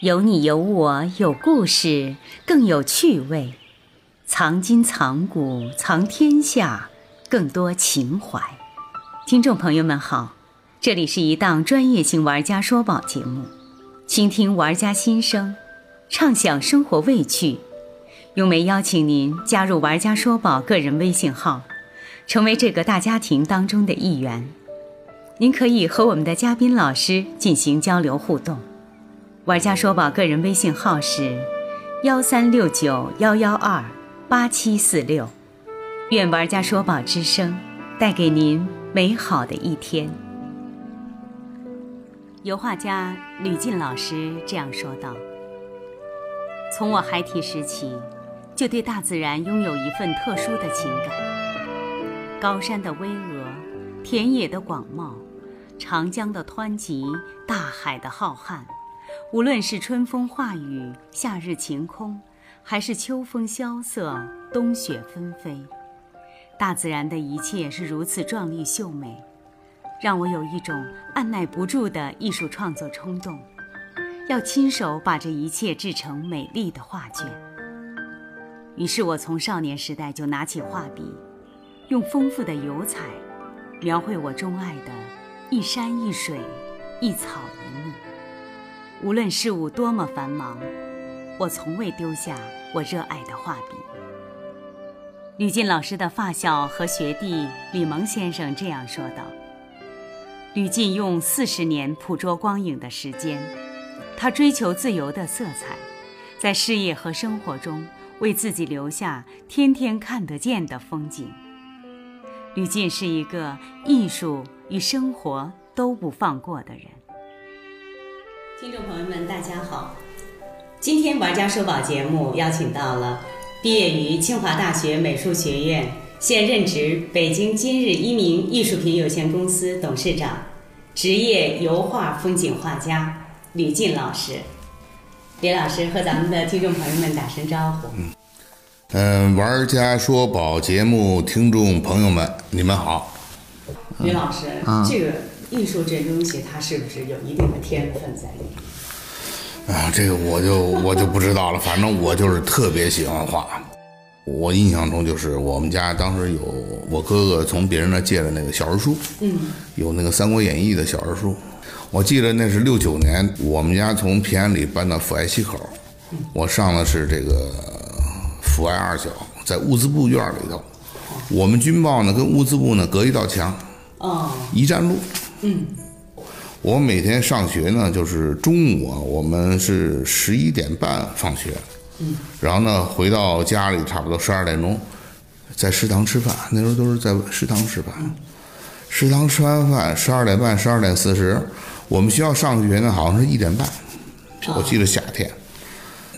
有你有我有故事，更有趣味。藏今藏古藏天下，更多情怀。听众朋友们好，这里是一档专业性玩家说宝节目，倾听玩家心声，畅享生活味趣。咏梅邀请您加入玩家说宝个人微信号，成为这个大家庭当中的一员。您可以和我们的嘉宾老师进行交流互动。玩家说宝个人微信号是幺三六九幺幺二八七四六，愿玩家说宝之声带给您美好的一天。油画家吕进老师这样说道：“从我孩提时起，就对大自然拥有一份特殊的情感。高山的巍峨，田野的广袤，长江的湍急，大海的浩瀚。”无论是春风化雨、夏日晴空，还是秋风萧瑟、冬雪纷飞，大自然的一切是如此壮丽秀美，让我有一种按耐不住的艺术创作冲动，要亲手把这一切制成美丽的画卷。于是我从少年时代就拿起画笔，用丰富的油彩，描绘我钟爱的一山一水、一草一木。无论事物多么繁忙，我从未丢下我热爱的画笔。吕进老师的发小和学弟李蒙先生这样说道：“吕进用四十年捕捉光影的时间，他追求自由的色彩，在事业和生活中为自己留下天天看得见的风景。吕进是一个艺术与生活都不放过的人。”听众朋友们，大家好！今天玩家说宝节目邀请到了毕业于清华大学美术学院，现任职北京今日一鸣艺术品有限公司董事长，职业油画风景画家吕进老师。李老师和咱们的听众朋友们打声招呼。嗯，嗯，玩家说宝节目听众朋友们，你们好。吕老师，这个。艺术这东西，它是不是有一定的天分在里面？啊，这个我就我就不知道了。反正我就是特别喜欢画。我印象中就是我们家当时有我哥哥从别人那借的那个小人书，嗯，有那个《三国演义》的小人书。我记得那是六九年，我们家从平安里搬到阜外西口，我上的是这个阜外二小，在物资部院里头。我们军报呢跟物资部呢隔一道墙，哦，一站路。嗯，我每天上学呢，就是中午啊，我们是十一点半放学，嗯，然后呢回到家里差不多十二点钟，在食堂吃饭，那时候都是在食堂吃饭，食堂吃完饭十二点半十二点四十，我们学校上学呢好像是一点半，我记得夏天，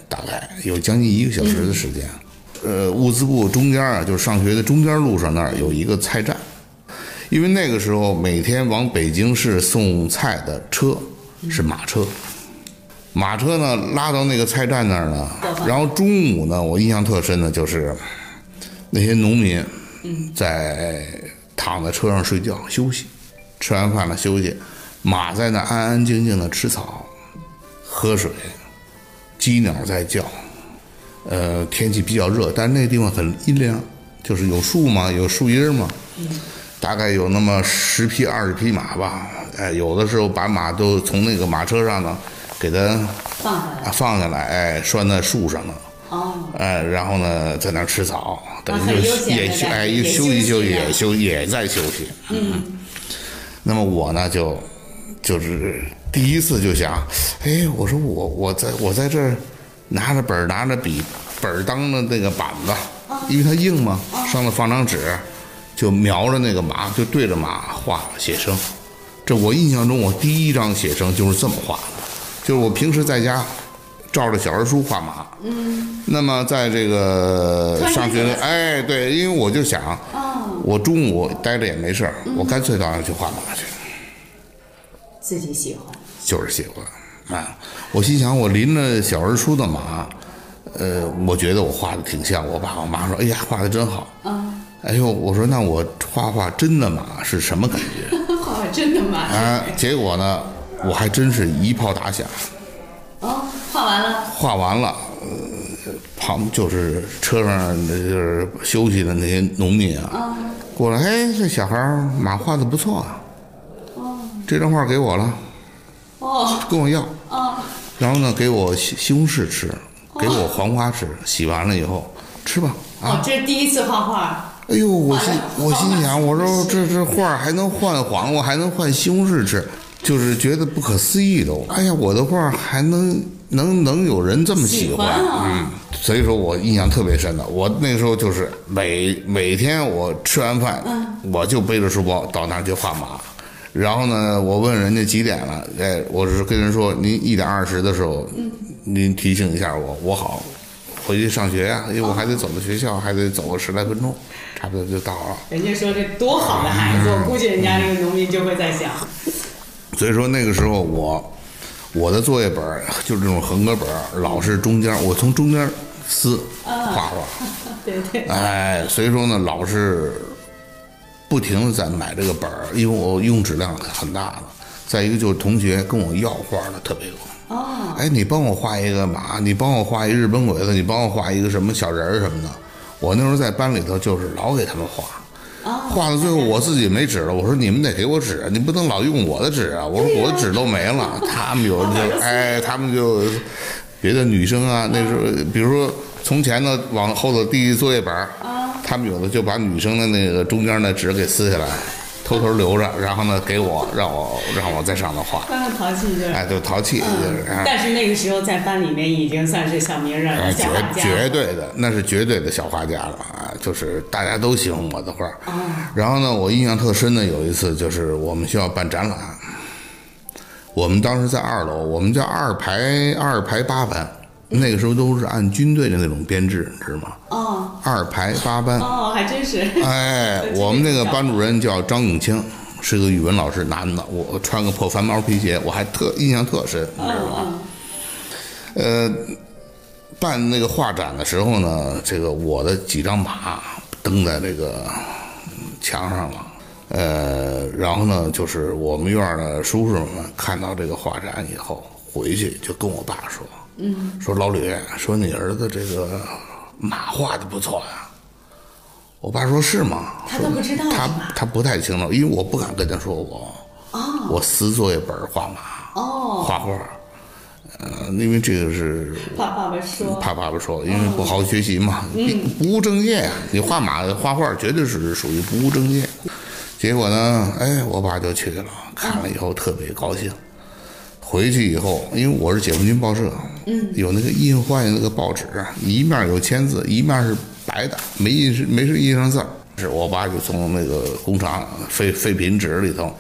大概有将近一个小时的时间，呃，物资部中间啊，就是上学的中间路上那儿有一个菜站。因为那个时候每天往北京市送菜的车是马车，马车呢拉到那个菜站那儿呢，然后中午呢我印象特深的就是那些农民在躺在车上睡觉休息，吃完饭了休息，马在那安安静静的吃草、喝水，鸡鸟在叫，呃天气比较热，但是那地方很阴凉，就是有树嘛，有树荫嘛。大概有那么十匹二十匹马吧，哎，有的时候把马都从那个马车上呢，给它放下来，放下来，哎，拴在树上呢，哦，哎，然后呢，在那儿吃草，等于就也休，哎，一休息休息也休也在休息，嗯，那么我呢就就是第一次就想，哎，我说我我在我在这儿拿着本拿着笔，本当的那个板子，因为它硬嘛，上头放张纸。就瞄着那个马，就对着马画写生。这我印象中，我第一张写生就是这么画的。就是我平时在家照着小人书画马。嗯。那么在这个上学的，哎，对，因为我就想，我中午待着也没事儿，我干脆到那去画马去。自己喜欢。就是喜欢啊！我心想，我临着小人书的马，呃，我觉得我画的挺像。我爸我妈说：“哎呀，画的真好。”啊。哎呦，我说那我画画真的马是什么感觉？画画真的马。啊，结果呢，我还真是一炮打响。哦，画画完了，画完了，呃，旁就是车上就是休息的那些农民啊，过来，哎，这小孩儿马画的不错啊，哦。这张画给我了，哦。跟我要，哦。然后呢，给我西西红柿吃，给我黄瓜吃，洗完了以后吃吧，啊，哦，这是第一次画画，哎呦，我心我心想，我说这这画儿还能换黄瓜，还能换西红柿吃，就是觉得不可思议都。哎呀，我的画儿还能能能有人这么喜喜欢啊嗯，所以说我印象特别深的。我那时候就是每每天我吃完饭，我就背着书包到那儿去画马。然后呢，我问人家几点了，哎，我是跟人说您一点二十的时候，您提醒一下我，我好回去上学呀、因为我还得走到学校，还得走个十来分钟，差不多就到了。人家说这多好的孩子，我估计人家那个农民就会在想，所以说那个时候我我的作业本儿就是这种横格本儿，老是中间我从中间撕画画，对对，哎，所以说呢，老是不停的在买这个本儿，因为我用纸量很大的。再一个就是同学跟我要画的特别多，哦，哎，你帮我画一个马，你帮我画一日本鬼子，你帮我画一个什么小人儿什么的。我那时候在班里头就是老给他们画，画到最后我自己没纸了，我说你们得给我纸，你不能老用我的纸啊！我说我的纸都没了，他们有的就哎，他们就别的女生啊，那时候比如说从前呢往后头递作业本儿，他们有的就把女生的那个中间的纸给撕下来，偷偷留着，然后呢给我让我让我在上头画，刚刚淘气就是。哎，就淘气就是。哎但是那个时候在班里面已经算是小名人了，哎，绝。绝对的，那是绝对的小画家了啊！就是大家都喜欢我的画儿。然后呢，我印象特深的有一次，就是我们学校办展览，我们当时在二楼，我们叫二排二排八班，那个时候都是按军队的那种编制，你知道吗？哦二排八班。哦，还真是。哎，我们那个班主任叫张永清，是个语文老师，男的。我穿个破翻毛皮鞋，我还特印象特深，你知道吗？呃，办那个画展的时候呢，这个我的几张马登在这个墙上了。呃，然后呢，就是我们院的叔叔们看到这个画展以后，回去就跟我爸说，嗯，说老吕，说你儿子这个马画的不错呀。我爸说是吗？他都不知道他他不太清楚，因为我不敢跟他说我，哦我撕作业本画马，哦，画画，呃，因为这个是怕爸爸说。怕爸爸说，因为不好好学习嘛，不务正业啊。你画马画画绝对是属于不务正业。结果呢，哎，我爸就去了，看了以后特别高兴。回去以后，因为我是解放军报社，嗯，有那个印坏的那个报纸啊，一面有签字，一面是白的，没印是没是印上字儿。是我爸就从那个工厂废废品纸里头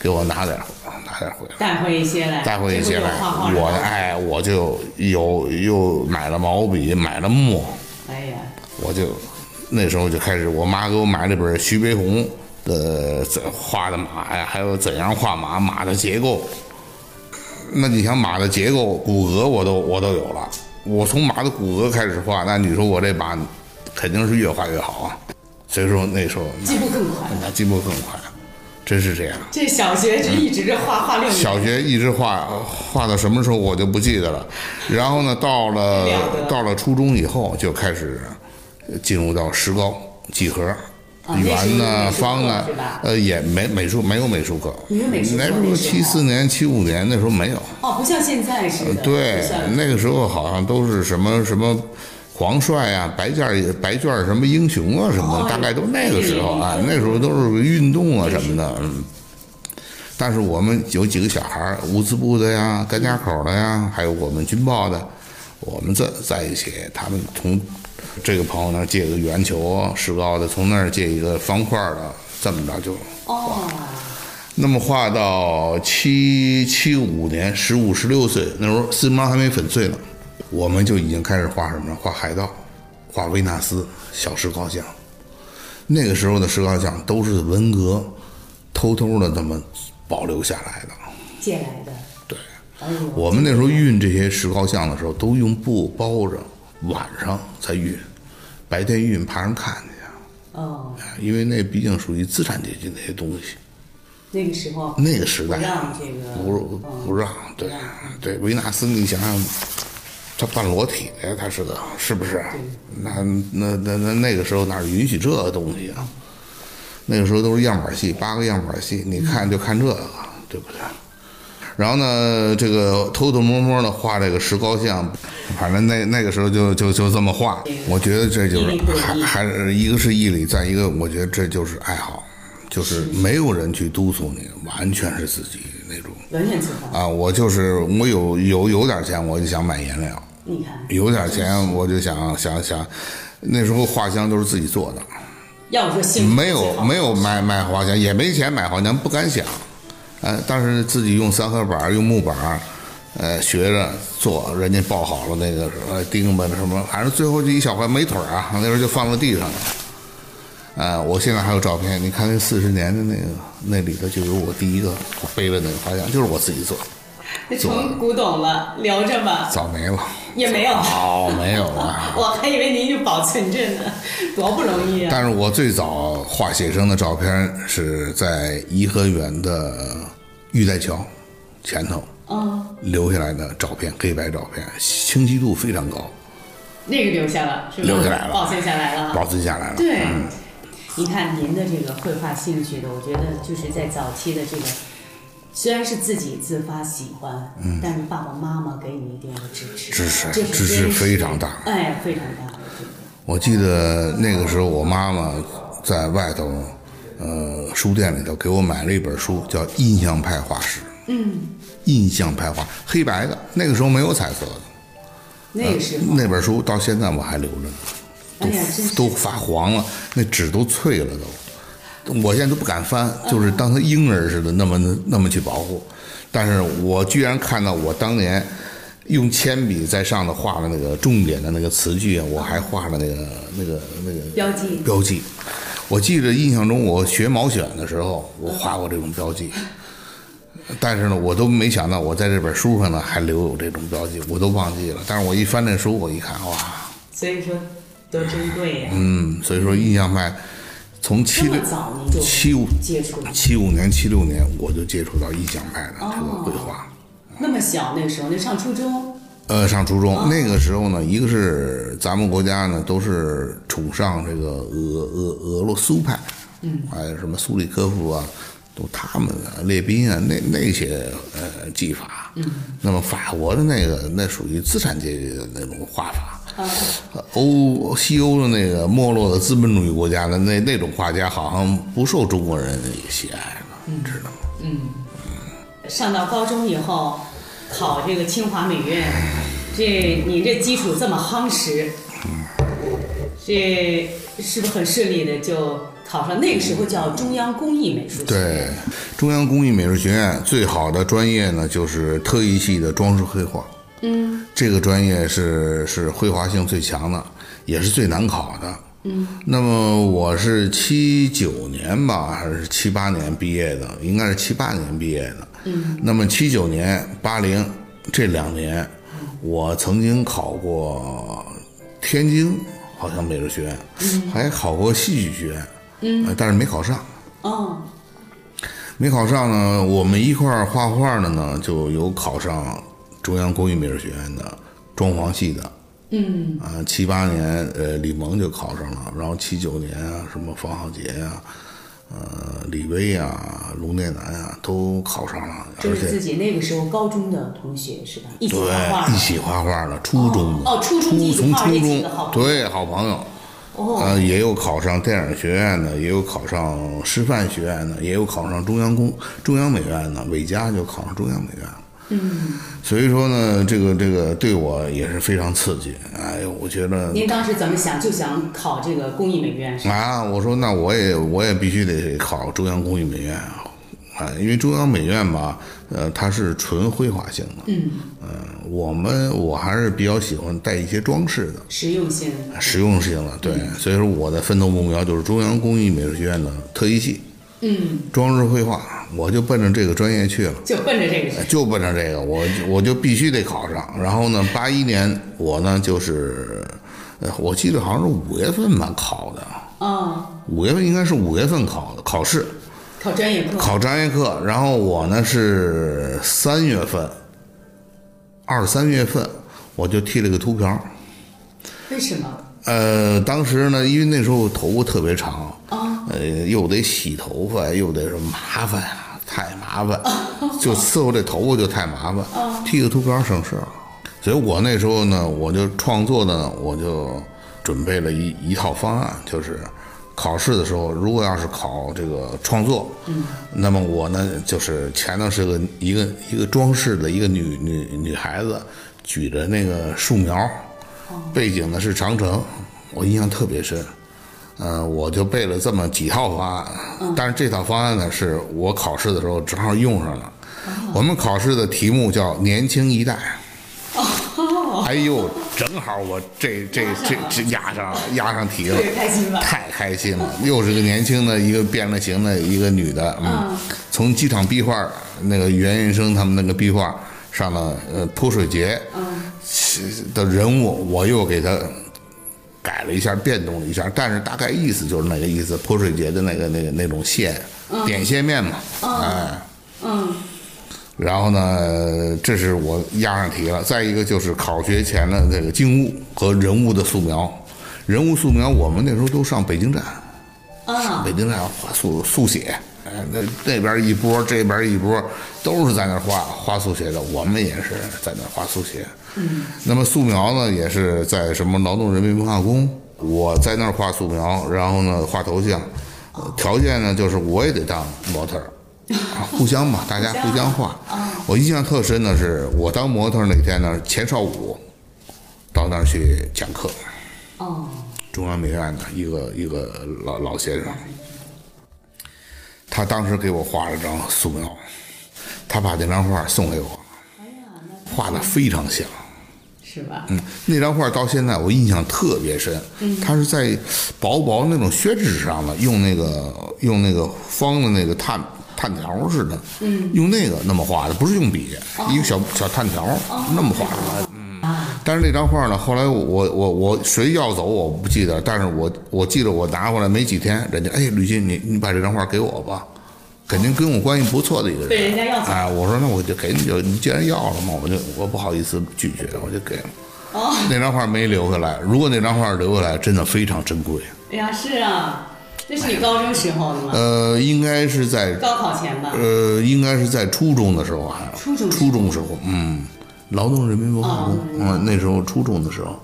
给我拿点儿拿点儿回来。带回一些来，带回一些来我哎，我就有又买了毛笔，买了墨，哎呀，我就那时候就开始，我妈给我买了本徐悲鸿的怎画的马呀，还有怎样画马，马的结构。那你想马的结构、骨骼，我都我都有了。我从马的骨骼开始画，那你说我这马肯定是越画越好啊。所以说那时候进步更快。那进步更快，真是这样。这小学就一直这画画六年，小学一直画画到什么时候我就不记得了，然后呢，到了了到了初中以后就开始进入到石膏、几何、圆呢、方呢，呃，也没美术没有美术课，没有美术课那时候那时候七四年、七五年那时候没有，哦，不像现在似的。对，那个时候好像都是什么什么。黄帅啊、白件儿白卷儿什么英雄啊什么大概都那个时候啊，那时候都是运动啊什么的，嗯。但是我们有几个小孩儿，乌兹部的呀、甘家口的呀，还有我们军报的，我们在在一起，他们从这个朋友那儿借个圆球石膏的，从那儿借一个方块儿的，这么着就哦，那么画到七七五年，十五十六岁，那时候四毛还没粉碎呢，我们就已经开始画什么了？画海盗，画维纳斯小石膏像。那个时候的石膏像都是文革偷偷的这么保留下来的。借来的。对，哎，我们那时候运这些石膏像的时候，都用布包着，晚上才运，白天运怕人看见。哦，因为那毕竟属于资产阶级那些东西。那个时候那个时代不让这个不嗯不让，对对，维纳斯，你想想，他半裸体的呀，他是个是不是？那那那那那个时候哪允许这个东西啊？那个时候都是样板戏，八个样板戏，你看就看这个，对不对？然后呢，这个偷偷摸摸的画这个石膏像，反正那那个时候就就就这么画。我觉得这就是还还是一个是毅力，再一个我觉得这就是爱好，就是没有人去督促你，完全是自己那种。完全自发。啊，我就是我有有有点钱，我就想买颜料。你看，有点钱我就想想想，那时候画箱都是自己做的，要说没有没有买买画箱，也没钱买画箱，不敢想。呃，但是自己用三合板，用木板，呃，学着做，人家抱好了那个什么钉子什么，反正最后就一小块没腿啊，那时候就放在地上了。呃，我现在还有照片，你看那四十年的那个，那里头就有我第一个我背的那个画像，就是我自己做的，成古董了，留着吧，早没了，也没有。早没有了。我还以为您就保存着呢，多不容易啊！但是我最早画写生的照片是在颐和园的玉带桥前头嗯，留下来的照片，黑白照片，清晰度非常高，那个留下了，是吧？留下来了保存下来了。保存下来了。对，你看您的这个绘画兴趣的，我觉得就是在早期的这个，虽然是自己自发喜欢，但是爸爸妈妈给你一定的支持，嗯支持支持非常大哎，非常大。我记得那个时候，我妈妈在外头，呃，书店里头给我买了一本书，叫《印象派画史》。嗯，印象派画，黑白的，那个时候没有彩色的。那个时候，那本书到现在我还留着呢，哎呀，都发黄了，那纸都脆了都。我现在都不敢翻，就是当他婴儿似的那么那么去保护。但是我居然看到我当年用铅笔在上头画的那个重点的那个词句啊，我还画了那个那个那个标记标记。我记得印象中，我学毛选的时候，我画过这种标记。但是呢，我都没想到，我在这本书上呢还留有这种标记，我都忘记了。但是我一翻这书，我一看，哇，所以说多珍贵呀！嗯，所以说印象派从七六七五接触，七五年、七六年我就接触到意象派的这个绘画。那么小那时候，那上初中，呃，上初中、那个时候呢，一个是咱们国家呢都是崇尚这个俄俄俄罗斯派，嗯，还有什么苏里科夫啊，都他们的列宾啊，那那些呃技法，嗯，那么法国的那个那属于资产阶级的那种画法。呃欧西欧的那个没落的资本主义国家的那那种画家，好像不受中国人喜爱了，知道吗？嗯上到高中以后，考这个清华美院，这你这基础这么夯实，这是不是很顺利的就考上？那个时候叫中央工艺美术学院对。，中央工艺美术学院最好的专业呢，就是特艺系的装饰绘画。嗯，这个专业是是绘画性最强的，也是最难考的。嗯，那么我是七九年吧，还是七八年毕业的？应该是七八年毕业的。嗯，那么七九年、八零这两年，我曾经考过天津，好像美术学院，还考过戏剧学院，嗯，但是没考上。哦，没考上呢，我们一块儿画画的呢，就有考上中央工艺美术学院的装潢系的。嗯啊，七八年，呃，李萌就考上了，然后七九年啊，什么方浩杰呀、呃，李威啊，卢念南啊，都考上了，而且这是自己那个时候高中的同学是吧？一起对画画一起画画的，初中的哦初从初中对好朋友。哦，呃，也有考上电影学院的，也有考上师范学院的，也有考上中央工中央美院的，韦佳就考上中央美院了。嗯，所以说呢，这个这个对我也是非常刺激。哎呦，我觉得您当时怎么想？就想考这个工艺美院是吧？啊，我说那我也我也必须得考中央工艺美院啊，啊，因为中央美院吧，呃，它是纯绘画性的。嗯，呃，我们我还是比较喜欢带一些装饰的。实用性。实用性的，对，所以说我的奋斗目标就是中央工艺美术学院的特艺系，嗯，装饰绘画，我就奔着这个专业去了，就奔着这个。就奔着这个，我我就必须得考上。然后呢，八一年我呢就是，呃，我记得好像是五月份吧考的，啊，五月份应该是五月份考的考试，考专业课。考专业课，然后我呢是三月份，二三月份我就剃了个秃瓢。为什么？呃，当时呢，因为那时候头发特别长，呃，又得洗头发，又得什么麻烦啊，太麻烦，就伺候这头发就太麻烦，剃个秃瓢省事儿。所以我那时候呢，我就创作呢，我就准备了一一套方案，就是考试的时候，如果要是考这个创作，嗯，那么我呢，就是前头是个一个一个装饰的一个女女女孩子举着那个树苗，背景呢是长城，我印象特别深。嗯、我就背了这么几套方案，但是这套方案呢，是我考试的时候正好用上了。我们考试的题目叫“年轻一代”。哎呦，正好我这这这这压上压上题了，太开心了！又是个年轻的一个变了形的一个女的，嗯，从机场壁画那个袁云生他们那个壁画上了呃泼水节，嗯，的人物，我又给他改了一下，变动了一下，但是大概意思就是那个意思，泼水节的那个那个那种线，点线面嘛，哎。嗯，然后呢，这是我压上题了。再一个就是考学前的那个静物和人物的素描，人物素描我们那时候都上北京站，上北京站画速速写，哎，那那边一波，这边一波，都是在那儿画画速写的。我们也是在那儿画速写。嗯，那么素描呢，也是在什么劳动人民文化宫，我在那儿画素描，然后呢画头像。呃条件呢，就是我也得当模特儿。啊，互相嘛，大家互相画。我印象特深的是，我当模特儿那天呢，钱少武到那儿去讲课，哦，中央美院的一个一个老老先生，他当时给我画了张素描，他把那张画送给我，画的非常像。是吧？嗯，那张画到现在我印象特别深。嗯，它是在薄薄那种宣纸上的，用那个用那个方的那个炭炭条似的，嗯，用那个那么画的，不是用笔，一个小小炭条那么画出来的。嗯，但是那张画呢，后来我我我谁要走我不记得，但是我我记得我拿回来没几天，人家哎吕鑫你你把这张画给我吧。肯定跟我关系不错的一个人，被人家要走哎，我说那我就给你就你既然要了嘛，我就我不好意思拒绝，我就给了。哦，那张画没留下来，如果那张画留下来，真的非常珍贵。哎呀，是啊，这是你高中时候的吗？呃，应该是在高考前吧？呃，应该是在初中的时候还初中初中时候，嗯，劳动人民文化宫，嗯，那时候初中的时候。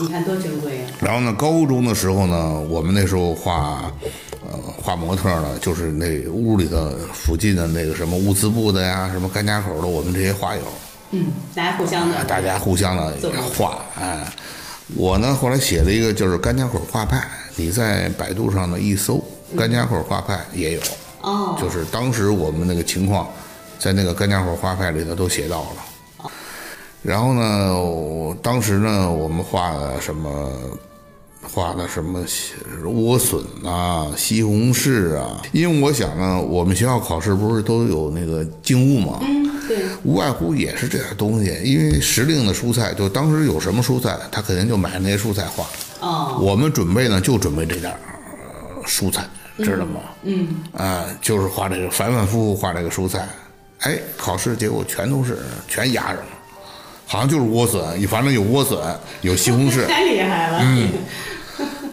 你看多珍贵啊！然后呢，高中的时候呢，我们那时候画，呃，画模特呢，就是那屋里的附近的那个什么物资部的呀，什么甘家口的，我们这些画友，嗯，大家互相的，大家互相的做画，哎，我呢后来写了一个就是甘家口画派，你在百度上呢一搜，甘家口画派也有，哦，就是当时我们那个情况，在那个甘家口画派里头都写到了。然后呢，我当时呢，我们画的什么，画的什么莴笋啊、西红柿啊，因为我想呢，我们学校考试不是都有那个静物嘛，嗯，对，无外乎也是这点东西。因为时令的蔬菜，就当时有什么蔬菜，他肯定就买那些蔬菜画。哦，我们准备呢，就准备这点儿呃蔬菜，知道吗？嗯，啊、就是画这个反反复复画这个蔬菜，哎，考试结果全都是全压上了，好像就是莴笋，反正有莴笋，有西红柿，太厉害了，嗯。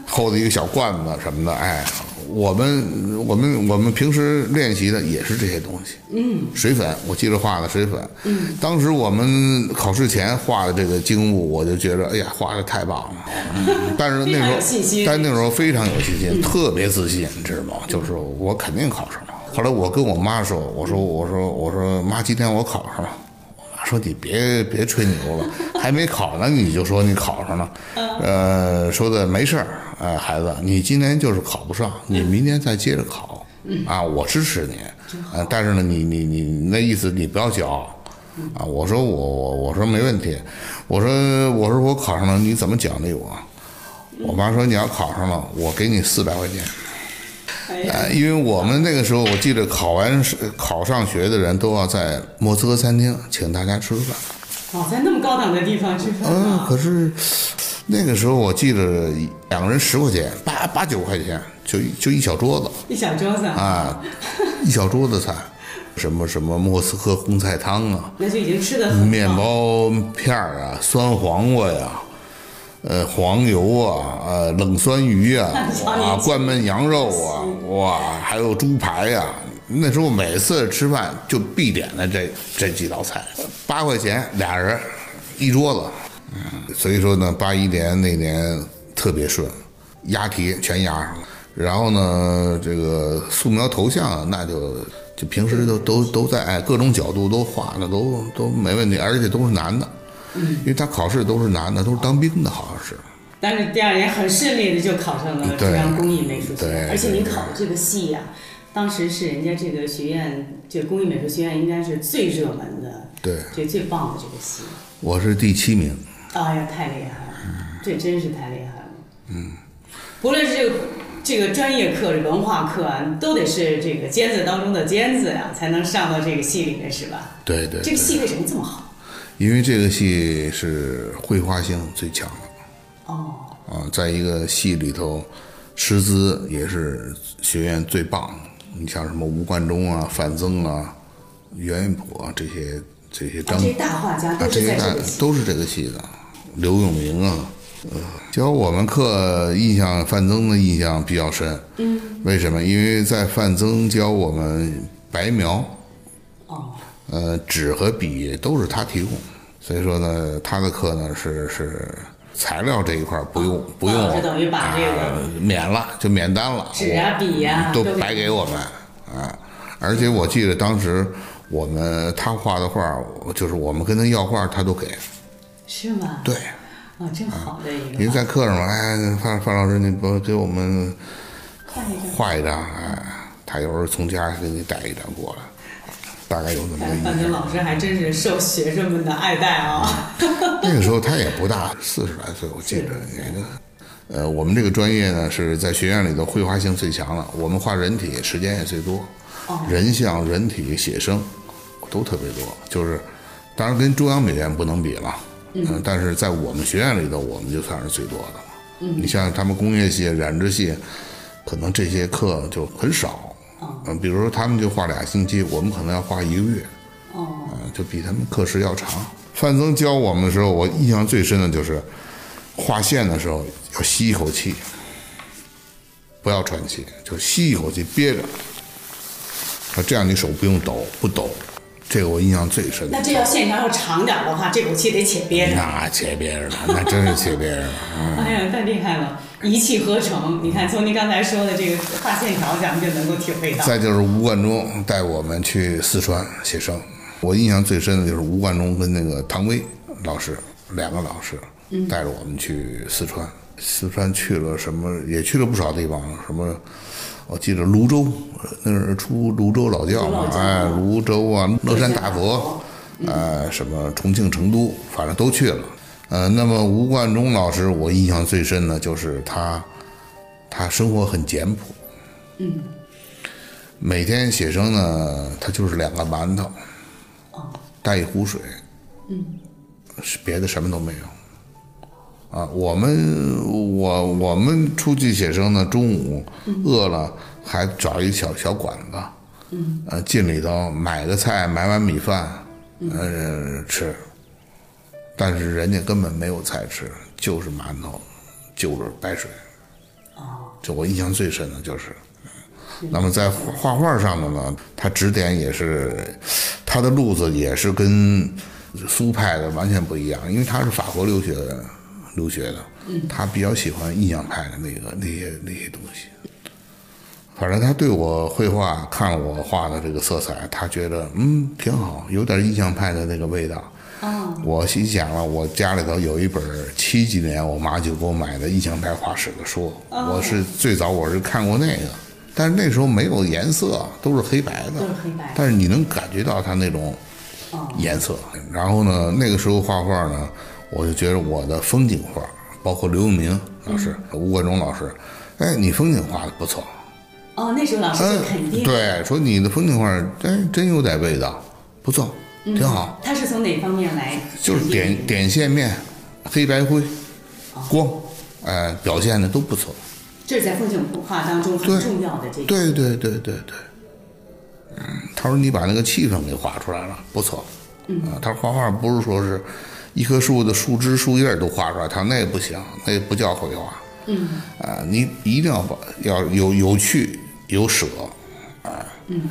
厚的一个小罐子什么的，哎，我们我们我们平时练习的也是这些东西，嗯，水粉，我记着画的水粉，嗯，当时我们考试前画的这个经物，我就觉得，哎呀，画的太棒了，嗯，但是那时候但那时候非常有信心，特别自信，你知道吗？就是我肯定考上了。后来我跟我妈说，我说我说我说妈，今天我考上了。说你别别吹牛了，还没考呢你就说你考上了，呃，说的没事儿，呃，孩子，你今年就是考不上，你明年再接着考，啊，我支持你，呃，但是呢，你你你那意思你不要骄傲。啊，我说我我我说没问题，我说我说我考上了，你怎么奖励我？我妈说你要考上了，我给你四百块钱。哎呀，呃，因为我们那个时候，我记得考完是考上学的人都要在莫斯科餐厅请大家吃饭。哦，在那么高档的地方吃饭嗯，啊，可是那个时候我记得两个人十块钱，八八九块钱，就就一小桌子一小桌子，啊，一小桌子菜。什么什么莫斯科红菜汤啊，那就已经吃的面包片儿啊，酸黄瓜呀，呃，黄油啊，呃，冷酸鱼啊，啊，灌焖羊肉啊，哇，还有猪排呀。那时候每次吃饭就必点的这这几道菜，八块钱俩人一桌子，嗯，所以说呢，八一年那年特别顺，押题全押上了。然后呢，这个素描头像那就就平时都都都在哎各种角度都画的都都没问题，而且都是男的，因为他考试都是男的，都是当兵的，好像是。但是第二年很顺利的就考上了中央工艺美术学院，而且您考的这个系呀。当时是人家这个学院，这工艺美术学院应该是最热门的，对，最最棒的这个系。我是第七名。哎呀，太厉害了！这真是太厉害了。嗯，不论是这个这个专业课、文化课啊，都得是这个尖子当中的尖子呀，才能上到这个系里面，是吧？对对。这个系为什么这么好？因为这个戏是绘画性最强的。哦。啊，在一个戏里头，师资也是学院最棒。你像什么吴冠中啊、范增啊、袁云普啊这些这些张这些大画家都是在这个系，都是这个戏的。刘永明啊，呃，教我们课印象范增的印象比较深。嗯。为什么？因为在范增教我们白描。哦。呃，纸和笔都是他提供，所以说呢，他的课呢是是。材料这一块不用不用，就等于把这个免了，就免单了。纸啊笔呀都白给我们啊！而且我记得当时我们他画的画，就是我们跟他要画，他都给。是吗？对。啊，真好的一个。您在课上嘛，哎，范范老师，你不给我们画一张？画一张，哎，他有时候从家给你带一张过来。大概有那么个意思。范老师还真是受学生们的爱戴啊。那个时候他也不大，四十来岁，我记着。呃，我们这个专业呢是在学院里头绘画性最强了，我们画人体时间也最多，人像、人体、写生都特别多。就是，当然跟中央美院不能比了，嗯，但是在我们学院里头，我们就算是最多的了。嗯，你像他们工业系、染织系，可能这些课就很少。嗯，比如说他们就画俩星期，我们可能要画一个月，哦，嗯，就比他们课时要长。范增教我们的时候，我印象最深的就是画线的时候要吸一口气，不要喘气，就吸一口气憋着，啊，这样你手不用抖，不抖。这个我印象最深。那这要线条要长点的话，这口气得且憋着。那且憋着了，那真是且憋着了。哎呀，太厉害了！一气呵成。你看，从您刚才说的这个画线条，咱们就能够体会到。再就是吴冠中带我们去四川写生，我印象最深的就是吴冠中跟那个唐薇老师两个老师带着我们去四川。四川去了什么？也去了不少地方，什么？我记得泸州，那是出泸州老窖嘛，哎，泸州啊，乐山大佛，呃，什么重庆、成都，反正都去了。呃，那么吴冠中老师，我印象最深的就是他，他生活很简朴，嗯，每天写生呢，他就是两个馒头，带一壶水，嗯，是别的什么都没有。啊，我们我我们出去写生呢，中午饿了还找一小小馆子，嗯，呃，进里头买个菜，买碗米饭，呃，吃。但是人家根本没有菜吃，就是馒头，就是白水。哦，就我印象最深的就是，那么在画画上的呢，他指点也是，他的路子也是跟苏派的完全不一样，因为他是法国留学的。留学的，他比较喜欢印象派的那个那些那些东西。反正他对我绘画看了我画的这个色彩，他觉得嗯挺好，有点印象派的那个味道。我心想了，我家里头有一本七几年我妈就给我买的印象派画史的书，我是最早我是看过那个，但是那时候没有颜色，都是黑白的，都是黑白。但是你能感觉到它那种颜色。然后呢，那个时候画画呢。我就觉得我的风景画，包括刘永明老师、吴冠中老师，哎，你风景画的不错。哦，那时候老师就肯定。对，说你的风景画，哎，真有点味道，不错，挺好。他是从哪方面来？就是点点线面，黑白灰，光，哎，表现的都不错。这是在风景画当中很重要的这个。对对对对对。嗯。他说你把那个气氛给画出来了，不错。啊，他画画不是说是一棵树的树枝树叶都画出来，他说那不行，那不叫绘画。嗯，啊，你一定要把要有有趣有舍，啊，嗯，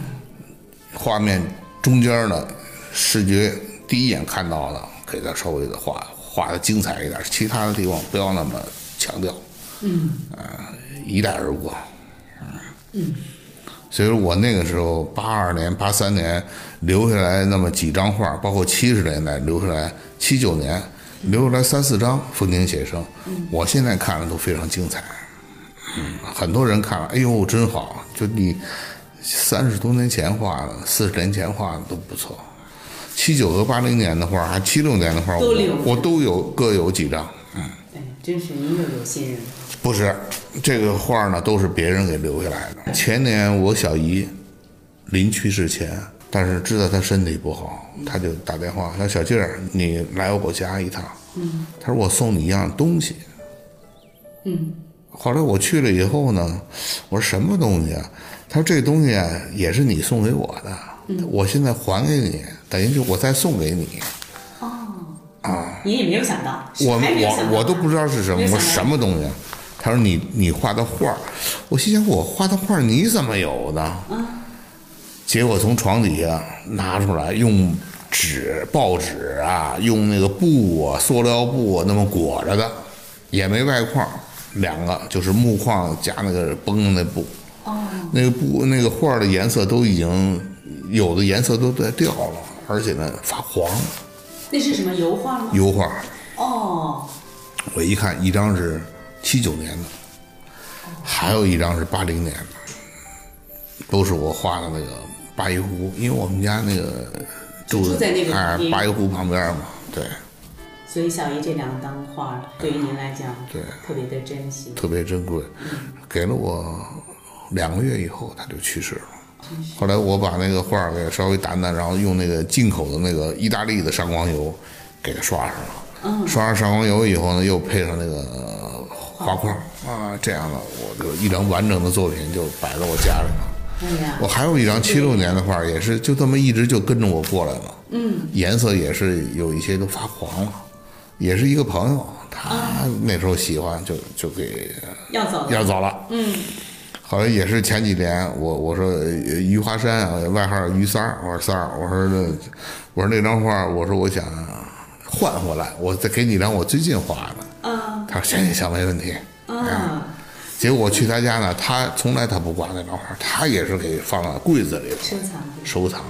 画面中间的视觉第一眼看到的，给他稍微的画画的精彩一点，其他的地方不要那么强调。嗯，啊，一带而过。嗯，所以说我那个时候八二年、八三年留下来那么几张画，包括七十年代留下来七九年留下来三四张风景写生，我现在看了都非常精彩。嗯，很多人看了，哎呦，真好！就你三十多年前画的，四十年前画的都不错。七九和八零年的画，还七六年的画，都我我都有各有几张。嗯，哎，真是您又有心人。不是，这个画呢都是别人给留下来的。前年我小姨临去世前，但是知道她身体不好，她就打电话说：“小静儿，你来我家一趟。”嗯，他说我送你一样东西。嗯，后来我去了以后呢，我说什么东西啊？他说这东西啊也是你送给我的，我现在还给你，等于就我再送给你。哦。啊。你也没有想到，我我我都不知道是什么，什么东西啊？他说你你画的画儿，我心想我画的画儿你怎么有的？结果从床底下拿出来，用纸、报纸啊，用那个布啊、塑料布啊那么裹着的，也没外框，两个就是木框加那个绷的那布。哦，那个布那个画儿的颜色都已经有的颜色都在掉了，而且呢发黄，那是什么油画吗？油画。哦，我一看，一张是七九年的，还有一张是八零年的，都是我画的那个八一湖，因为我们家那个住住在那个八一湖旁边嘛，对，所以小姨这两张画对于您来讲，对特别的珍惜。特别珍贵，给了我两个月以后他就去世了。后来我把那个画儿给稍微掸掸，然后用那个进口的那个意大利的上光油给它刷上了。刷上上光油以后呢，又配上那个画框啊，这样的我就一张完整的作品就摆在我家里了。我，还有一张七六年的画，也是就这么一直就跟着我过来了。嗯，颜色也是有一些都发黄了，也是一个朋友，他那时候喜欢就就给要走。要走了。嗯，后来也是前几年，我我说余华山啊，外号余三儿，我说三儿，我说那我说那张画，我说我想换回来，我再给你张我最近画的。嗯。他说行行行，没问题。嗯，结果我去他家呢，他从来他不挂那张画，他也是给放到柜子里头收藏。的收藏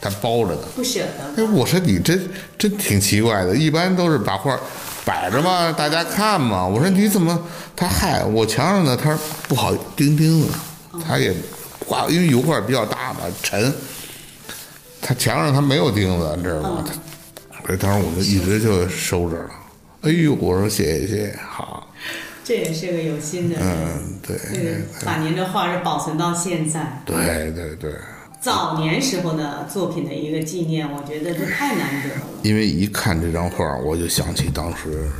他包着呢。不舍得。哎，我说你真真挺奇怪的，一般都是把画摆着嘛，大家看嘛。我说你怎么？他嗨，我墙上呢，他说不好钉钉子，他也挂，因为油画比较大嘛，沉。他墙上他没有钉子，你知道吗？他，所以当时我就一直就收着了。哎呦，我说谢谢谢谢，好，这也是个有心的人，嗯，对这个把您这画是保存到现在。对对对，早年时候的作品的一个纪念，我觉得这太难得了。因为一看这张画，我就想起当时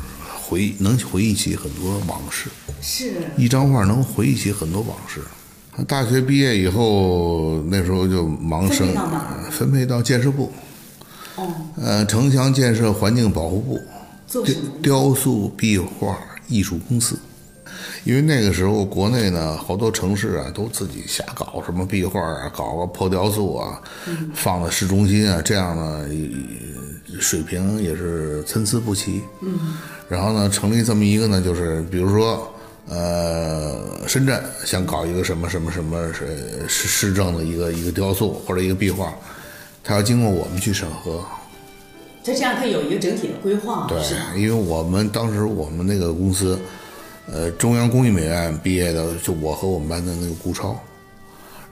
回忆，能回忆起很多往事。是，一张画能回忆起很多往事。大学毕业以后，那时候就忙分生分配到建设部，哦，呃，城乡建设环境保护部？雕塑壁画艺术公司。因为那个时候国内呢，好多城市啊都自己瞎搞什么壁画啊，搞个破雕塑啊，放在市中心啊，这样呢呃水平也是参差不齐。嗯，然后呢，成立这么一个呢，就是比如说。呃，深圳想搞一个什么什么什么是市市政的一个一个雕塑或者一个壁画，它要经过我们去审核，就这样，它有一个整体的规划，对？，因为我们当时我们那个公司，呃，中央工艺美院毕业的，就我和我们班的那个顾超，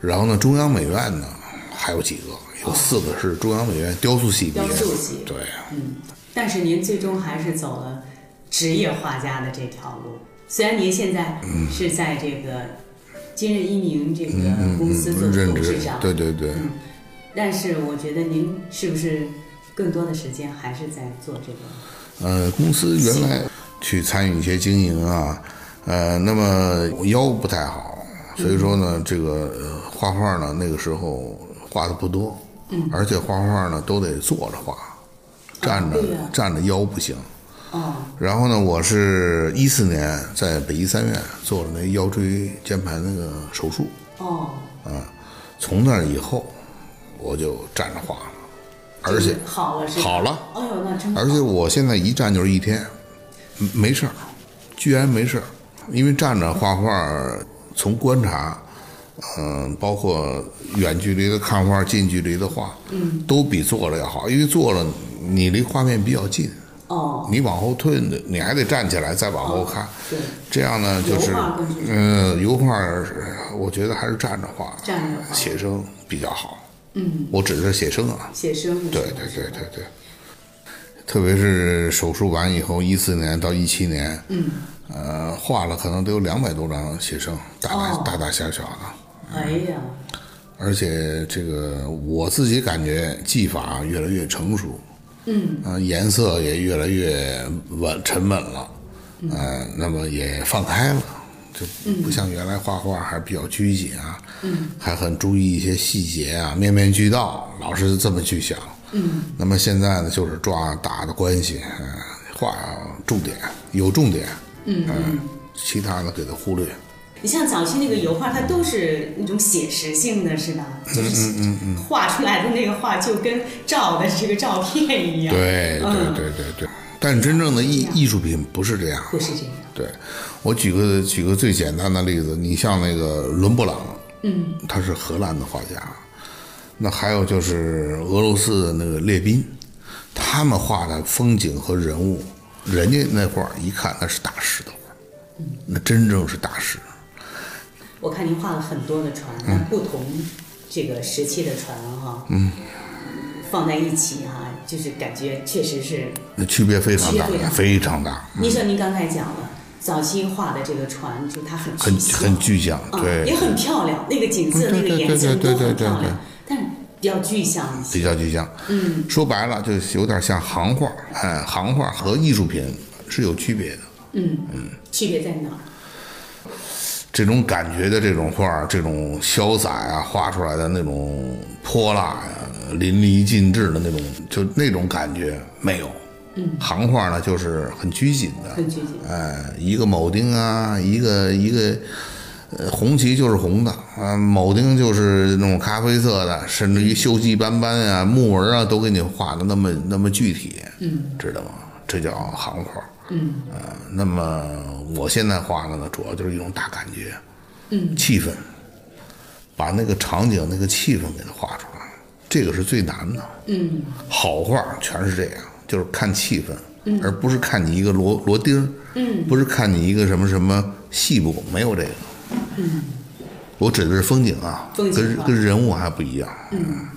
然后呢，中央美院呢还有几个，有四个是中央美院雕塑系毕业的，雕塑系对，嗯但是您最终还是走了职业画家的这条路。虽然您现在嗯是在这个今日一鸣这个公司做董事长，，对对对，但是我觉得您是不是更多的时间还是在做这个？呃，公司原来去参与一些经营啊，呃，那么腰不太好，所以说呢，这个呃画画呢，那个时候画的不多，而且画画呢都得坐着画，站着、站着腰不行。哦，然后呢，我是一四年在北医三院做了那腰椎间盘那个手术，哦，从那以后我就站着画了，而且好了？好了，哎呦，那真而且我现在一站就是一天，嗯没事儿，居然没事儿，因为站着画画，从观察，嗯、包括远距离的看画、近距离的画，嗯，都比坐着要好，因为坐着你离画面比较近，哦，你往后退，你还得站起来再往后看，对，这样呢就是嗯、油画我觉得还是站着画，站着画写生比较好，嗯，我指的是写生啊，写生。的对对对对对，特别是手术完以后，一四年到一七年，嗯，呃，画了可能都有两百多张写生，大大、哦。大大小小的，哎呀，而且这个我自己感觉技法越来越成熟，嗯，呃，颜色也越来越稳沉稳了，嗯、呃，那么也放开了。就不像原来画画还比较拘谨啊，嗯，还很注意一些细节啊，面面俱到，老是这么去想，嗯，那么现在呢，就是抓大的关系，嗯、画重点有重点，嗯、其他的给它忽略，你像早期那个油画，它都是那种写实性的，是吧？嗯就是画出来的那个画就跟照的这个照片一样。对对嗯对对对，但真正的艺艺术品不是这样，不是这样。对，我举个举个最简单的例子，你像那个伦勃朗，嗯，他是荷兰的画家，那还有就是俄罗斯的那个列宾，他们画的风景和人物，人家那画儿一看那是大师的画，那真正是大师。我看您画了很多的船，不同这个时期的船哈，嗯，放在一起哈，就是感觉确实是。那区别非常大非常，大。你说您刚才讲了，早期画的这个船，就它很很很具象，啊，对。也，很漂亮，那个景色、嗯那个颜色对对都对对对很漂亮，比较具象。比较具象。嗯，说白了就有点像行话，哎，行话和艺术品是有区别的。嗯嗯区别在哪儿？这种感觉的这种画，这种潇洒呀、画出来的那种泼辣呀、淋漓尽致的那种，就那种感觉没有。嗯，行画呢就是很拘谨的，很拘谨哎，一个铆钉啊，一个一个，呃，红旗就是红的啊，铆钉就是那种咖啡色的，甚至于锈迹斑斑啊、木纹啊，都给你画的那么那么具体，嗯，知道吗？这叫行话。嗯，啊，那么我现在画的呢，主要就是一种大感觉，嗯，气氛，把那个场景、那个气氛给它画出来，这个是最难的。嗯，好画全是这样，就是看气氛，而不是看你一个螺螺钉，嗯，不是看你一个什么什么细部，没有这个。嗯，我指的是风景啊，风景跟跟人物还不一样。嗯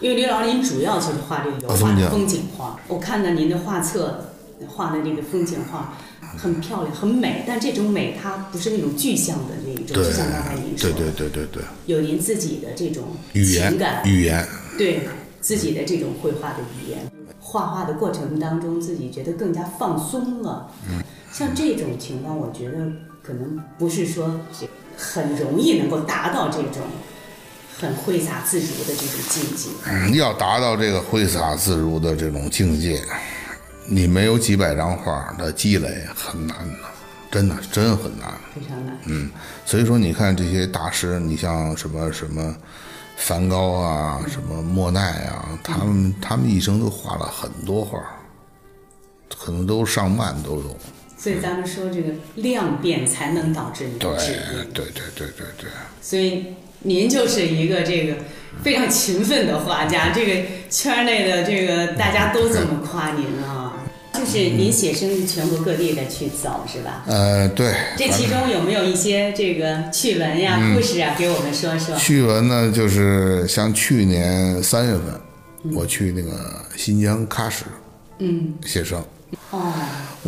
因为刘老师您主要就是画这个油画、啊风景风景画。我看到您的画册画的这个风景画很漂亮、很美，但这种美它不是那种具象的那一种，就像刚才您说对的，对对对对，有您自己的这种语言情感，语言，对自己的这种绘画的语言，画画的过程当中，自己觉得更加放松了。嗯，像这种情况，我觉得可能不是说很容易能够达到这种很挥洒自如的这种境界。嗯，要达到这个挥洒自如的这种境界，你没有几百张画的积累很难的，真的真很难。非常难。嗯，所以说你看这些大师，你像什么什么梵高啊，什么莫奈啊，他们他们一生都画了很多画，可能都上万都有。所以咱们说这个量变才能导致你对的质对变。对对对对，所以您就是一个这个非常勤奋的画家，这个圈内的这个大家都这么夸您啊。就是您写生是全国各地的去走是吧？呃，对。这其中有没有一些这个趣闻呀、嗯故事啊，给我们说说？趣闻呢，就是像去年三月份，我去那个新疆喀什，嗯，写生。哦，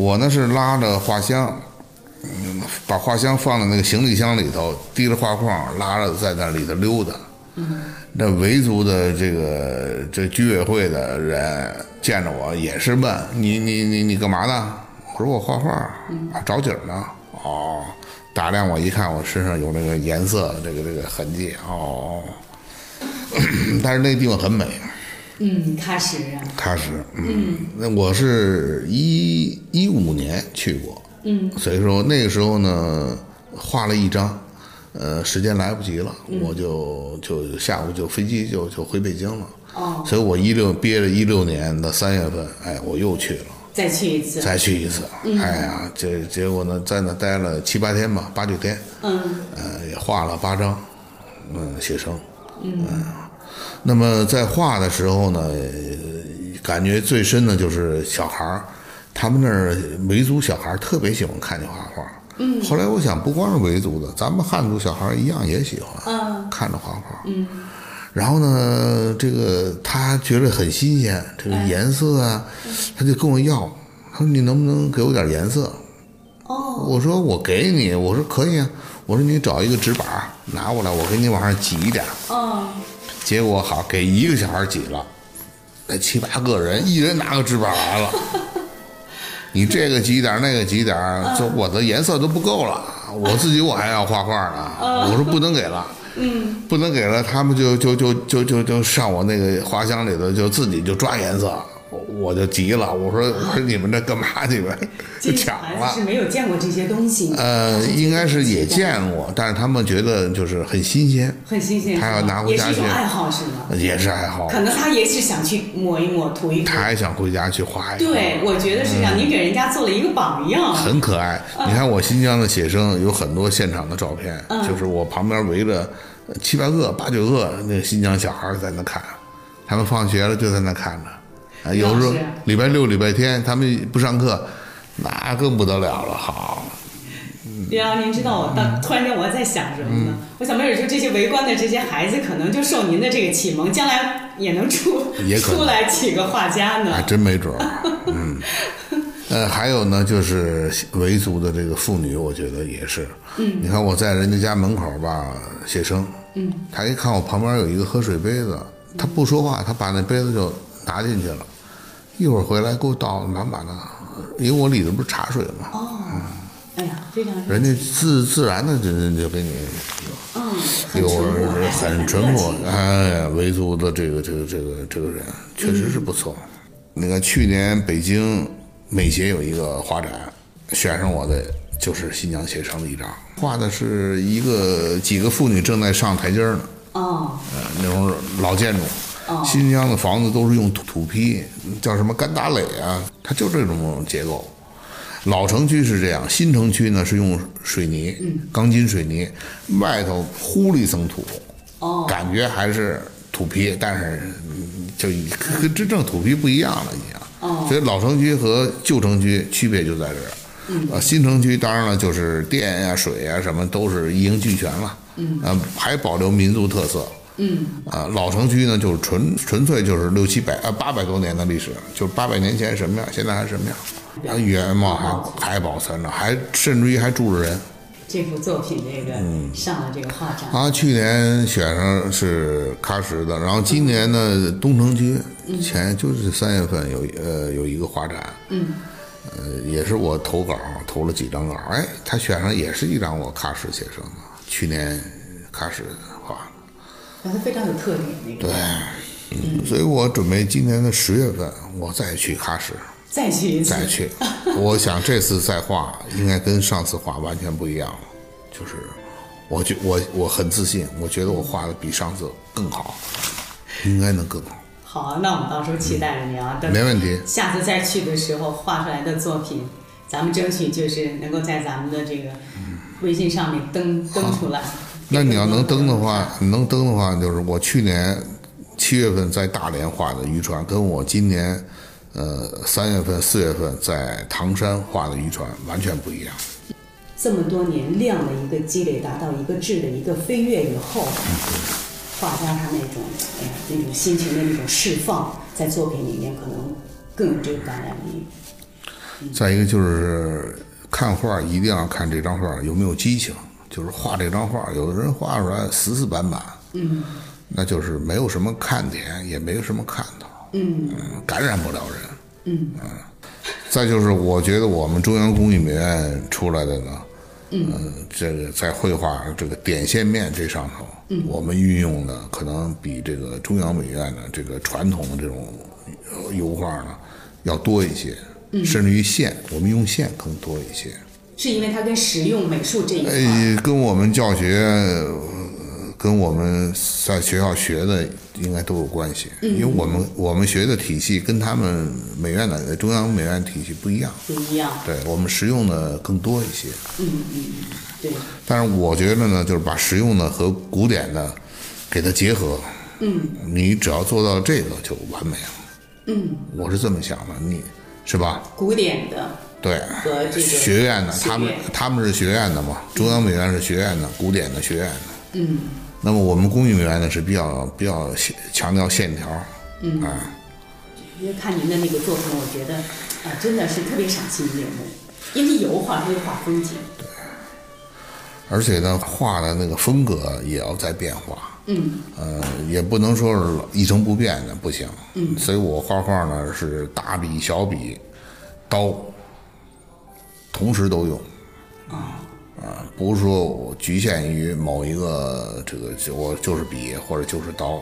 我呢是拉着画箱，把画箱放在那个行李箱里头，提着画框，拉着在那里头溜达。那维族的这个这居委会的人见着我也是问你你你你干嘛呢？我说我画画，啊找景呢。哦，打量我一看，我身上有那个颜色，这个这个痕迹。哦，但是那地方很美。嗯，喀什啊，喀什，嗯，那我是一一五年去过，嗯，所以说那个时候呢，画了一张，呃，时间来不及了，我就就下午就飞机就就回北京了，哦，所以我一六憋着一六年的三月份，哎，我又去了，再去一次，再去一次，哎呀，这结果呢，在那待了七八天吧，八九天，嗯。呃，也画了八张，嗯，写生，嗯，那么在画的时候呢，呃感觉最深的就是小孩儿，他们那儿维族小孩儿特别喜欢看你画画。嗯，后来我想，不光是维族的，咱们汉族小孩儿一样也喜欢，嗯看着画画。嗯，然后呢，这个他觉得很新鲜，这个颜色啊，他就跟我要，他说你能不能给我点颜色？哦，我说我给你，我说可以啊，我说你找一个纸板儿拿过来，我给你往上挤一点儿。哦，结果好给一个小孩挤了，那七八个人，一人拿个纸板来了。你这个挤点儿，那个挤点儿，这我的颜色都不够了，我自己我还要画画呢。我说不能给了，嗯，不能给了，他们就就就就就就上我那个花箱里头，就自己就抓颜色，我我就急了，我说我说你们这干嘛？你们就抢了孩子。是没有见过这些东西，呃，应该是也见过，但是他们觉得就是很新鲜，很新鲜，他要拿回家去爱好是吗？也是爱好。可能他也是想去抹一抹、涂一涂他。还想回家去画一画。对，我觉得是这样，你给人家做了一个榜样。很可爱。你看我新疆的写生有很多现场的照片，就是我旁边围着呃七八个、八九个那个新疆小孩在那看，他们放学了就在那看着。啊，有时候礼拜六、礼拜天他们不上课，那更不得了了。好，李阳，您知道我当突然间我在想什么呢？我想，没准就这些围观的这些孩子，可能就受您的这个启蒙，将来也能出也可能出来几个画家呢还呢。真没准儿。嗯，呃，还有呢，就是维族的这个妇女，我觉得也是。嗯，你看我在人家家门口吧写生，嗯，他一看我旁边有一个喝水杯子，他不说话，他把那杯子就拿进去了，一会儿回来给我倒满满的，因为我里头不是茶水嘛，哦，哎呀，非常人家自自然的就就给你嗯，很有，很淳朴哎，维族的这个这个这个这个人确实是不错。那个去年北京美协有一个画展，选上我的就是新疆写生的一张，画的是一个几个妇女正在上台阶儿呢，哦，呃，那种老建筑。新疆的房子都是用土土坯，叫什么干打垒啊，它就这种结构。老城区是这样，新城区呢是用水泥，钢筋水泥，外头糊了一层土，哦感觉还是土坯，但是嗯就已跟真正土坯不一样了，已经。哦所以老城区和旧城区区别就在这儿。嗯，呃，新城区当然了，就是电呀、水呀什么都是一应俱全了。嗯，呃，还保留民族特色。嗯，啊，老城区呢，就是纯纯粹就是六七百呃八百多年的历史，就是八百年前什么样，现在还是什么样，啊原貌还还保存着，还甚至于还住着人。这幅作品这个嗯上了这个画展，啊去年选上是喀什的，然后今年呢，东城区前就是三月份有呃有一个画展，嗯，呃也是我投稿投了几张稿，哎，他选上也是一张我喀什写生的，去年喀什画的。它非常有特点那个。对，嗯，所以我准备今年的十月份我再去喀什，再去一次，再去。我想这次再画应该跟上次画完全不一样了，就是我觉我我很自信，我觉得我画的比上次更好，应该能更好，好，那我们到时候期待着你啊，等没问题。下次再去的时候画出来的作品，咱们争取就是能够在咱们的这个微信上面登登出来。那你要能登的话，能登的话，就是我去年七月份在大连画的渔船，跟我今年呃三月份、四月份在唐山画的渔船完全不一样。这么多年量的一个积累，达到一个质的一个飞跃以后，画家他那种哎呀那种心情的那种释放，在作品里面可能更有这个感染力。再一个就是看画一定要看这张画有没有激情，就是画这张画，有的人画出来死死板板，嗯，那就是没有什么看点，也没有什么看头，嗯。感染不了人。嗯。再就是我觉得我们中央工艺美院出来的呢，嗯，这个在绘画这个点线面这上头，嗯，我们运用的可能比这个中央美院的这个传统的这种油画呢要多一些，嗯，甚至于线，我们用线更多一些。是因为它跟实用美术这一块，呃，跟我们教学。跟我们在学校学的应该都有关系，因为我们我们学的体系跟他们美院的中央美院体系不一样，不一样。对我们实用的更多一些。嗯嗯嗯，对。但是我觉得呢，就是把实用的和古典的给它结合。嗯。你只要做到这个就完美了。嗯。我是这么想的，你是吧？古典的。对。和这个学院的，他们他们是学院的嘛？中央美院是学院的，古典的学院的。嗯。那么我们工艺美院呢是比较比较强调线条，嗯啊，因为看您的那个作品，我觉得啊真的是特别赏心悦目，因为油画它是画风景，对，而且呢画的那个风格也要在变化，嗯，呃也不能说是一成不变的不行，嗯，所以我画画呢是大笔小笔，刀，同时都用，啊。啊，不是说我局限于某一个这个，我就是笔或者就是刀，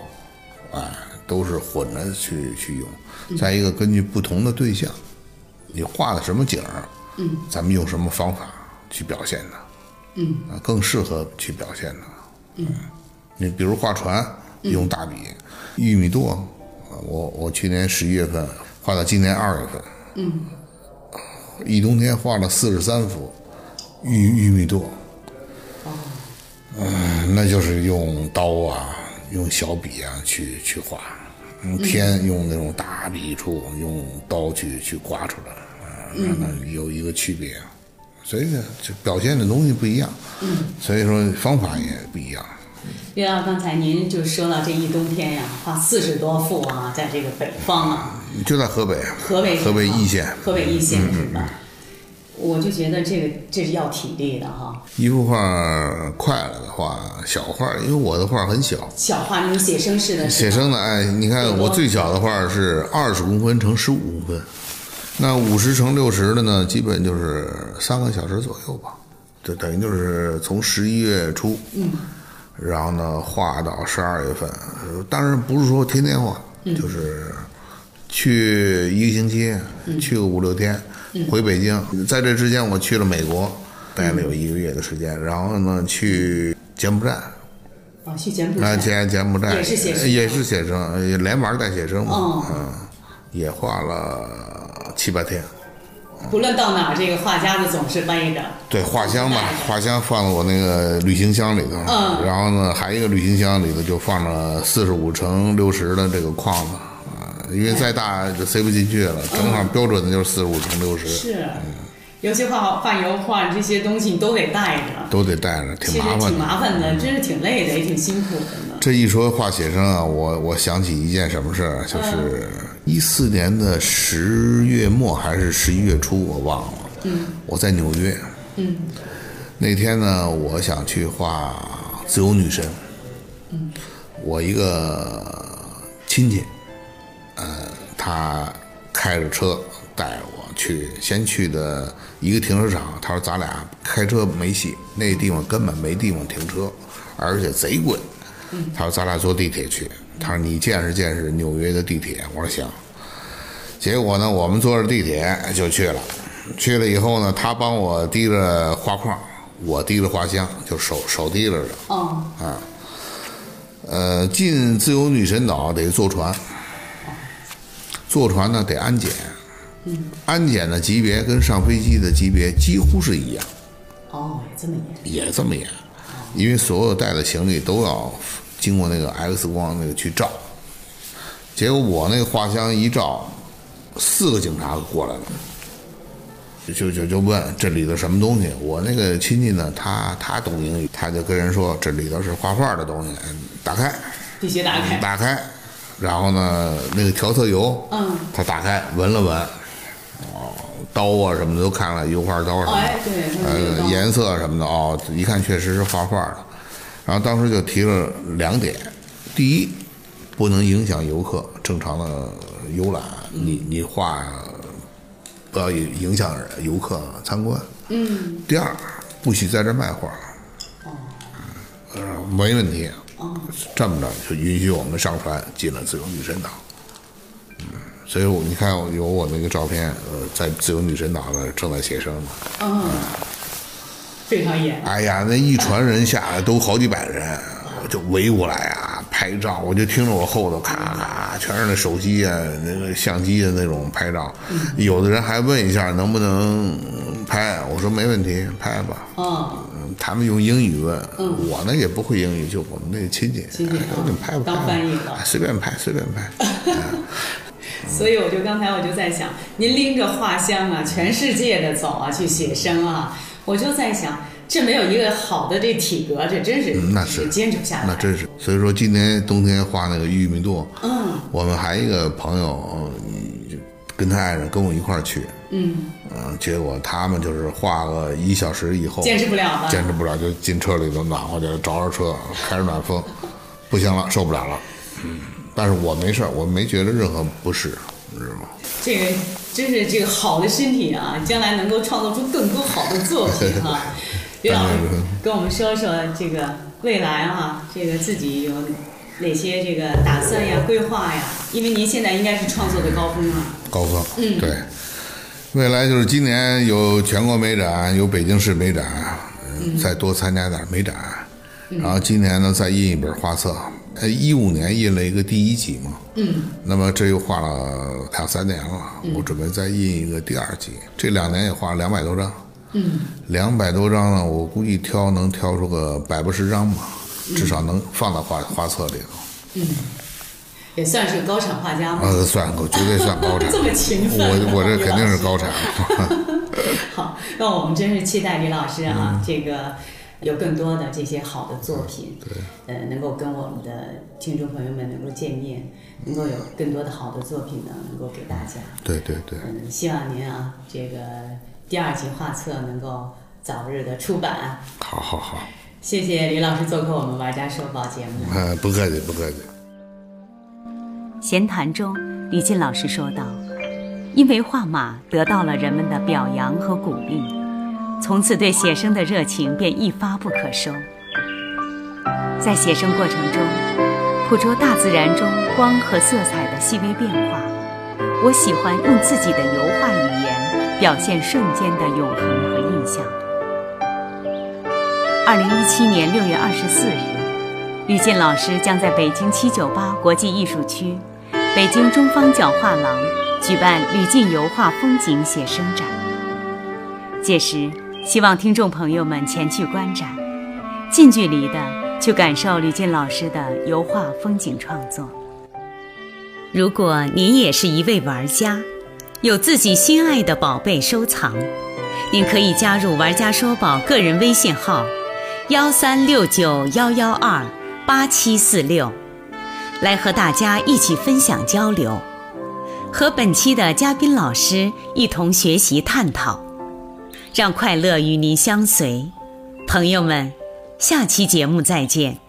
哎，都是混着去去用。再一个，根据不同的对象，你画的什么景儿，嗯，咱们用什么方法去表现它，嗯，啊，更适合去表现它。嗯，你比如画船用大笔，玉米垛，我我去年十一月份画到今年二月份，嗯，一冬天画了四十三幅。玉玉米垛，嗯，那就是用刀啊，用小笔啊去去画，用天用那种大笔触，用刀去去刮出来，啊，让它有一个区别，所以呢，就表现的东西不一样，嗯，所以说方法也不一样。岳老，刚才您就说到这一冬天呀，画四十多幅啊，在这个北方啊，就在河北，河北河北易县，河北易县是吧？我就觉得这个这是要体力的哈。一幅画快了的话，小画，因为我的画很小。小画那种写生式的。写生的，哎，你看我最小的画是二十公分乘十五公分，那五十乘六十的呢，基本就是三个小时左右吧。就等于就是从十一月初，嗯，然后呢画到十二月份，当然不是说天天画，就是去一个星期，去个五六天。回北京，在这之间我去了美国，待了有一个月的时间，然后呢去柬埔寨，啊，去柬埔寨，柬柬埔寨。也是写生，也是写生，连玩带写生嘛，嗯，也画了七八天。不论到哪，这个画夹子总是背着。对，画箱吧，画箱放在我那个旅行箱里头，嗯，然后呢，还一个旅行箱里头就放了四十五乘六十的这个框子。因为再大就塞不进去了，正好标准的就是四十五乘六十。是，尤其画画油画这些东西，你都得带着。都得带着，挺麻烦的。挺麻烦的，真是挺累的，也挺辛苦的呢。这一说画写生啊，我我想起一件什么事儿，就是一四年的十月末还是十一月初，我忘了。嗯。我在纽约。嗯。那天呢，我想去画自由女神。嗯。我一个亲戚。呃，他开着车带我去，先去的一个停车场。他说：“咱俩开车没戏，那地方根本没地方停车，而且贼贵。”他说：“咱俩坐地铁去。”他说：“你见识见识纽约的地铁。”我说：“行。”结果呢，我们坐着地铁就去了。去了以后呢，他帮我提着画框，我提着画箱，就手手提着的。哦。啊。呃，进自由女神岛得坐船。坐船呢得安检，嗯，安检的级别跟上飞机的级别几乎是一样。哦，这么严？也这么严，因为所有带的行李都要经过那个 X 光那个去照。结果我那个画箱一照，四个警察过来了，就就就问这里头什么东西。我那个亲戚呢，他他懂英语，他就跟人说这里头是画画的东西，打开，必须打开，打开。然后呢，那个调色油，嗯，他打开闻了闻，哦，刀啊什么的都看了，油画刀什么的，呃，颜色什么的，哦，一看确实是画画的。然后当时就提了两点：第一，不能影响游客正常的游览，你你画不要影响游客参观。嗯。第二，不许在这卖画。哦，呃，没问题。哦，这么着就允许我们上船进了自由女神岛。嗯，所以我你看有我那个照片，呃，在自由女神岛那正在写生呢。嗯，非常严。哎呀，那一船人下来都好几百人，就围过来啊拍照，我就听着我后头咔咔全是那手机啊、那个相机的那种拍照。有的人还问一下能不能拍，我说没问题，拍吧。嗯。他们用英语问，我呢也不会英语，就我们那个亲戚，亲戚，我拍当翻译了，随便拍，随便拍。所以我就刚才我就在想，您拎着画箱啊，全世界的走啊，去写生啊，我就在想，这没有一个好的这体格，这真是那是坚持不下来。那真是，所以说今年冬天画那个玉米垛，嗯，我们还一个朋友，跟他爱人跟我一块儿去。嗯嗯，结果他们就是画个一小时以后，坚持不了坚持不了就进车里头暖和去，着着车开着暖风，不行了，受不了了。嗯，但是我没事儿我没觉得任何不适，你知道吗？这个真是这个好的身体啊，将来能够创造出更多好的作品啊。李老师跟我们说说这个未来啊，这个自己有哪些这个打算呀、规划呀？因为您现在应该是创作的高峰啊。高峰，嗯，对。未来就是今年有全国美展，有北京市美展，再多参加点美展。然后今年呢，再印一本画册。呃，一五年印了一个第一集嘛。嗯。那么这又画了两三年了，我准备再印一个第二集。这两年也画了两百多张。嗯。两百多张呢，我估计挑能挑出个百八十张吧，至少能放到画画册里头。嗯。也算是高产画家吗？呃，算，我绝对算高产。这么勤奋，我我这肯定是高产。好，那我们真是期待李老师啊，这个有更多的这些好的作品，对，呃，能够跟我们的听众朋友们能够见面，能够有更多的好的作品呢，能够给大家。对对对。嗯，希望您啊，这个第二集画册能够早日的出版。好好好。谢谢李老师做客我们玩家说宝节目。嗯，不客气，不客气。闲谈中，李进老师说道：“因为画马得到了人们的表扬和鼓励，从此对写生的热情便一发不可收。在写生过程中，捕捉大自然中光和色彩的细微变化。我喜欢用自己的油画语言表现瞬间的永恒和印象。”二零一七年六月二十四日，吕进老师将在北京七九八国际艺术区。北京中方角画廊举办吕进油画风景写生展，届时希望听众朋友们前去观展，近距离的去感受吕进老师的油画风景创作。如果您也是一位玩家，有自己心爱的宝贝收藏，您可以加入“玩家说宝”个人微信号：幺三六九幺幺二八七四六。来和大家一起分享交流，和本期的嘉宾老师一同学习探讨，让快乐与您相随。朋友们，下期节目再见。